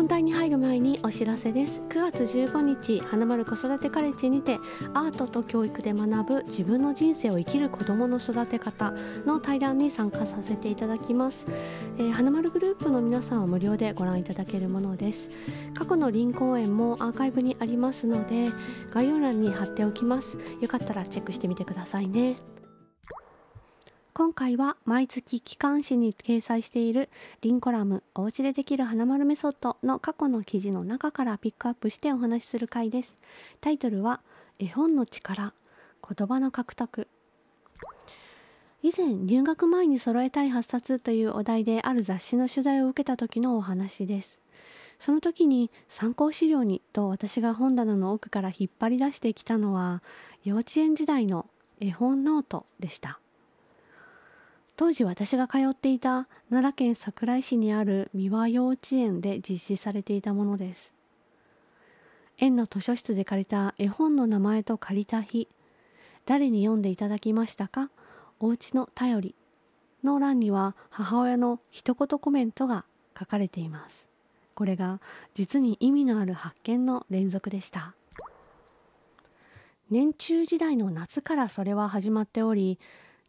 本題に入る前にお知らせです。9月15日花丸子育てカレッジにてアートと教育で学ぶ自分の人生を生きる子どもの育て方の対談に参加させていただきます、えー、花丸グループの皆さんは無料でご覧いただけるものです。過去の林公演もアーカイブにありますので概要欄に貼っておきます。よかったらチェックしてみてくださいね。今回は毎月機関誌に掲載しているリンコラムおうちでできる花丸メソッドの過去の記事の中からピックアップしてお話しする回です。タイトルは絵本の力言葉の獲得以前入学前に揃えたい8冊というお題である雑誌の取材を受けた時のお話です。その時に参考資料にと私が本棚の奥から引っ張り出してきたのは幼稚園時代の絵本ノートでした。当時私が通っていた奈良県桜井市にある三輪幼稚園で実施されていたものです。園の図書室で借りた絵本の名前と借りた日、誰に読んでいただきましたか？おうちの頼りの欄には母親の一言コメントが書かれています。これが実に意味のある発見の連続でした。年中時代の夏からそれは始まっており、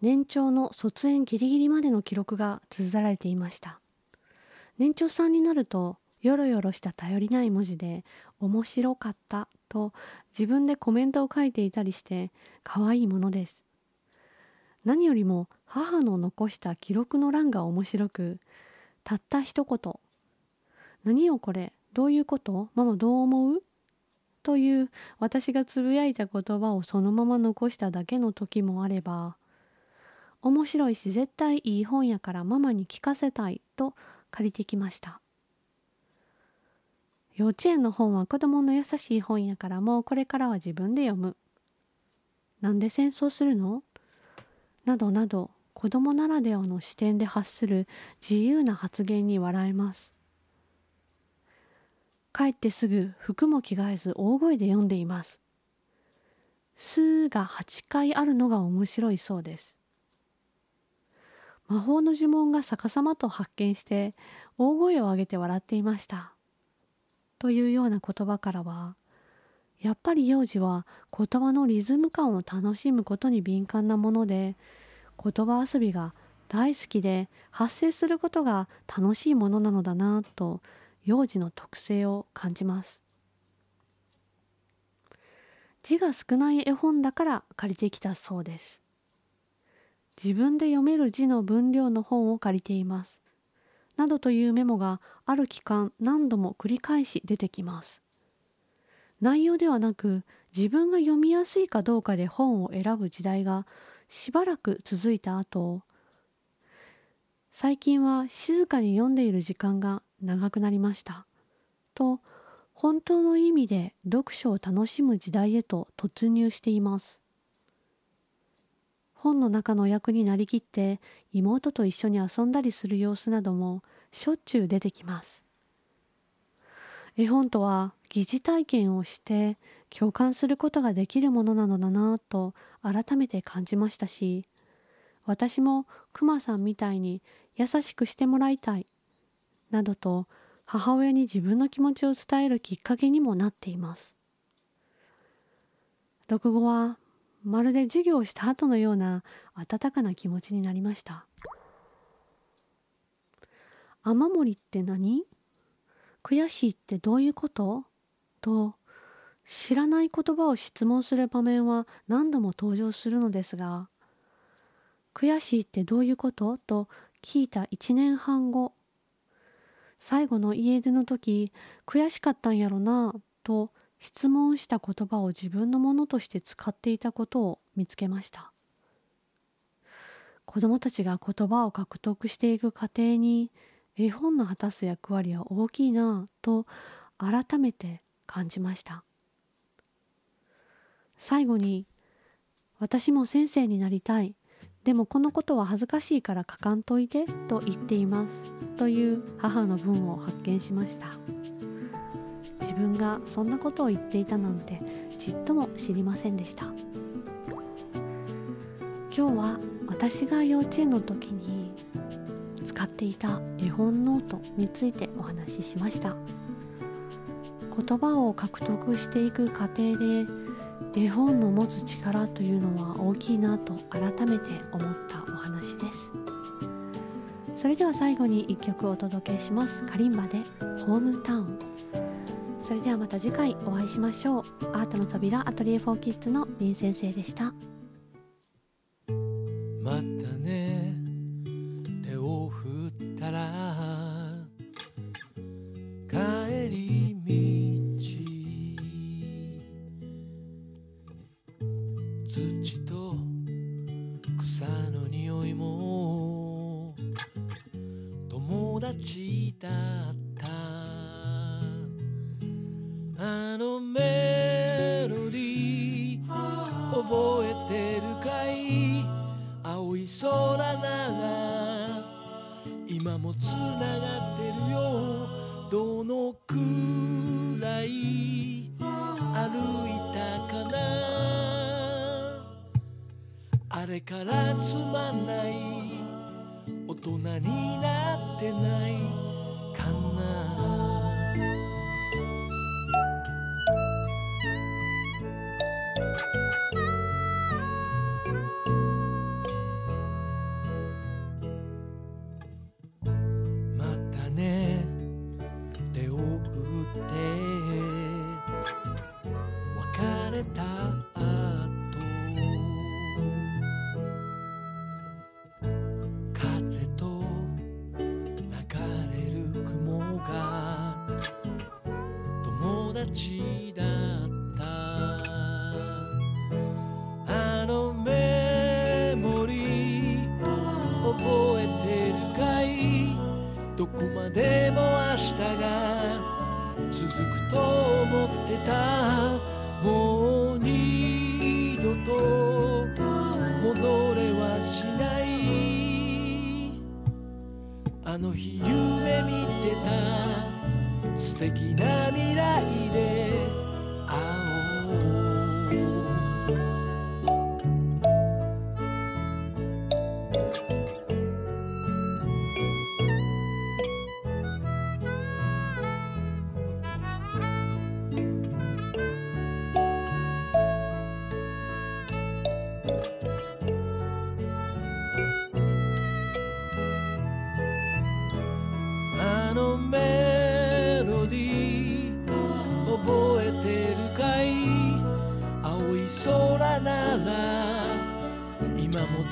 年長の卒園ギリギリまでの記録が綴られていました。年長さんになるとよろよろした頼りない文字で面白かったと自分でコメントを書いていたりして可愛いものです。何よりも母の残した記録の欄が面白くたった一言「何よこれどういうこと？ママどう思う?」という私がつぶやいた言葉をそのまま残しただけの時もあれば面白いし絶対いい本やからママに聞かせたいと借りてきました。幼稚園の本は子供の優しい本やからもうこれからは自分で読む。なんで戦争するの？などなど子供ならではの視点で発する自由な発言に笑えます。帰ってすぐ服も着替えず大声で読んでいます「す」が8回あるのが面白いそうです。魔法の呪文が逆さまと発見して大声を上げて笑っていました。というような言葉からはやっぱり幼児は言葉のリズム感を楽しむことに敏感なもので言葉遊びが大好きで発生することが楽しいものなのだなと幼児の特性を感じます字が少ない絵本だから借りてきたそうです自分で読める字の分量の本を借りています。などというメモがある期間何度も繰り返し出てきます。内容ではなく自分が読みやすいかどうかで本を選ぶ時代がしばらく続いた後最近は静かに読んでいる時間が長くなりましたと本当の意味で読書を楽しむ時代へと突入しています本の中の役になりきって妹と一緒に遊んだりする様子などもしょっちゅう出てきます。絵本とは疑似体験をして共感することができるものなのだなと改めて感じましたし私もクマさんみたいに優しくしてもらいたいなどと母親に自分の気持ちを伝えるきっかけにもなっています読後はまるで授業をした後のような温かな気持ちになりました。雨漏りって何？悔しいってどういうこと？と知らない言葉を質問する場面は何度も登場するのですが悔しいってどういうこと？と聞いた1年半後最後の家出の時悔しかったんやろな？と質問した言葉を自分のものとして使っていたことを見つけました。子どもたちが言葉を獲得していく過程に絵本の果たす役割は大きいなと改めて感じました。最後に「私も先生になりたい。でもこのことは恥ずかしいから書かんといて」と言っています。という母の文を発見しました。自分がそんなことを言っていたなんてちっとも知りませんでした。今日は私が幼稚園の時に使っていた絵本ノートについてお話ししました。言葉を獲得していく過程で絵本の持つ力というのは大きいなと改めて思ったお話です。それでは最後に1曲お届けします。カリンバでホームタウン。それではまた次回お会いしましょう。アートの扉アトリエ4キッズの林先生でした。またね。手を振ったらあのメロディー覚えてるかい？青い空なら今もつながってるよ。どのくらい歩いたかな？あれからつまんない。大人になってないかな？くと思ってたもう二度と戻れはしない。あの日夢見てた素敵な未来で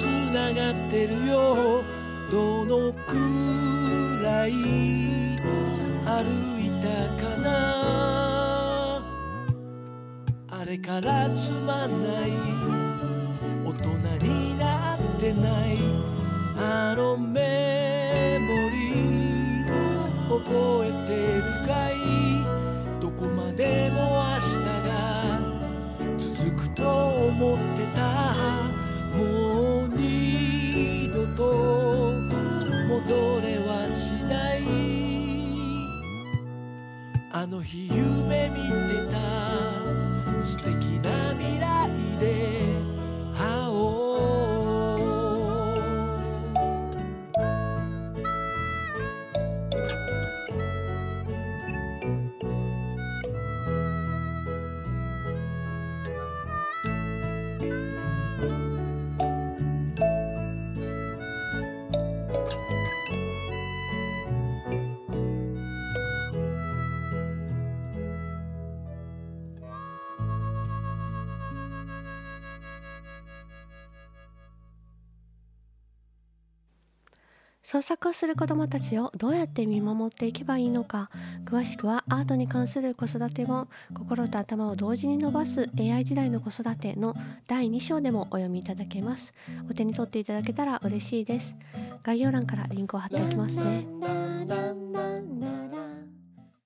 つながってるよ。どのくらい歩いたかな。あれからつまんない。大人になってない。あのメの日夢見て創作をする子どもたちをどうやって見守っていけばいいのか。詳しくはアートに関する子育て本「心と頭を同時に伸ばす AI 時代の子育て」の第2章でもお読みいただけます。お手に取っていただけたら嬉しいです。概要欄からリンクを貼っておきますね。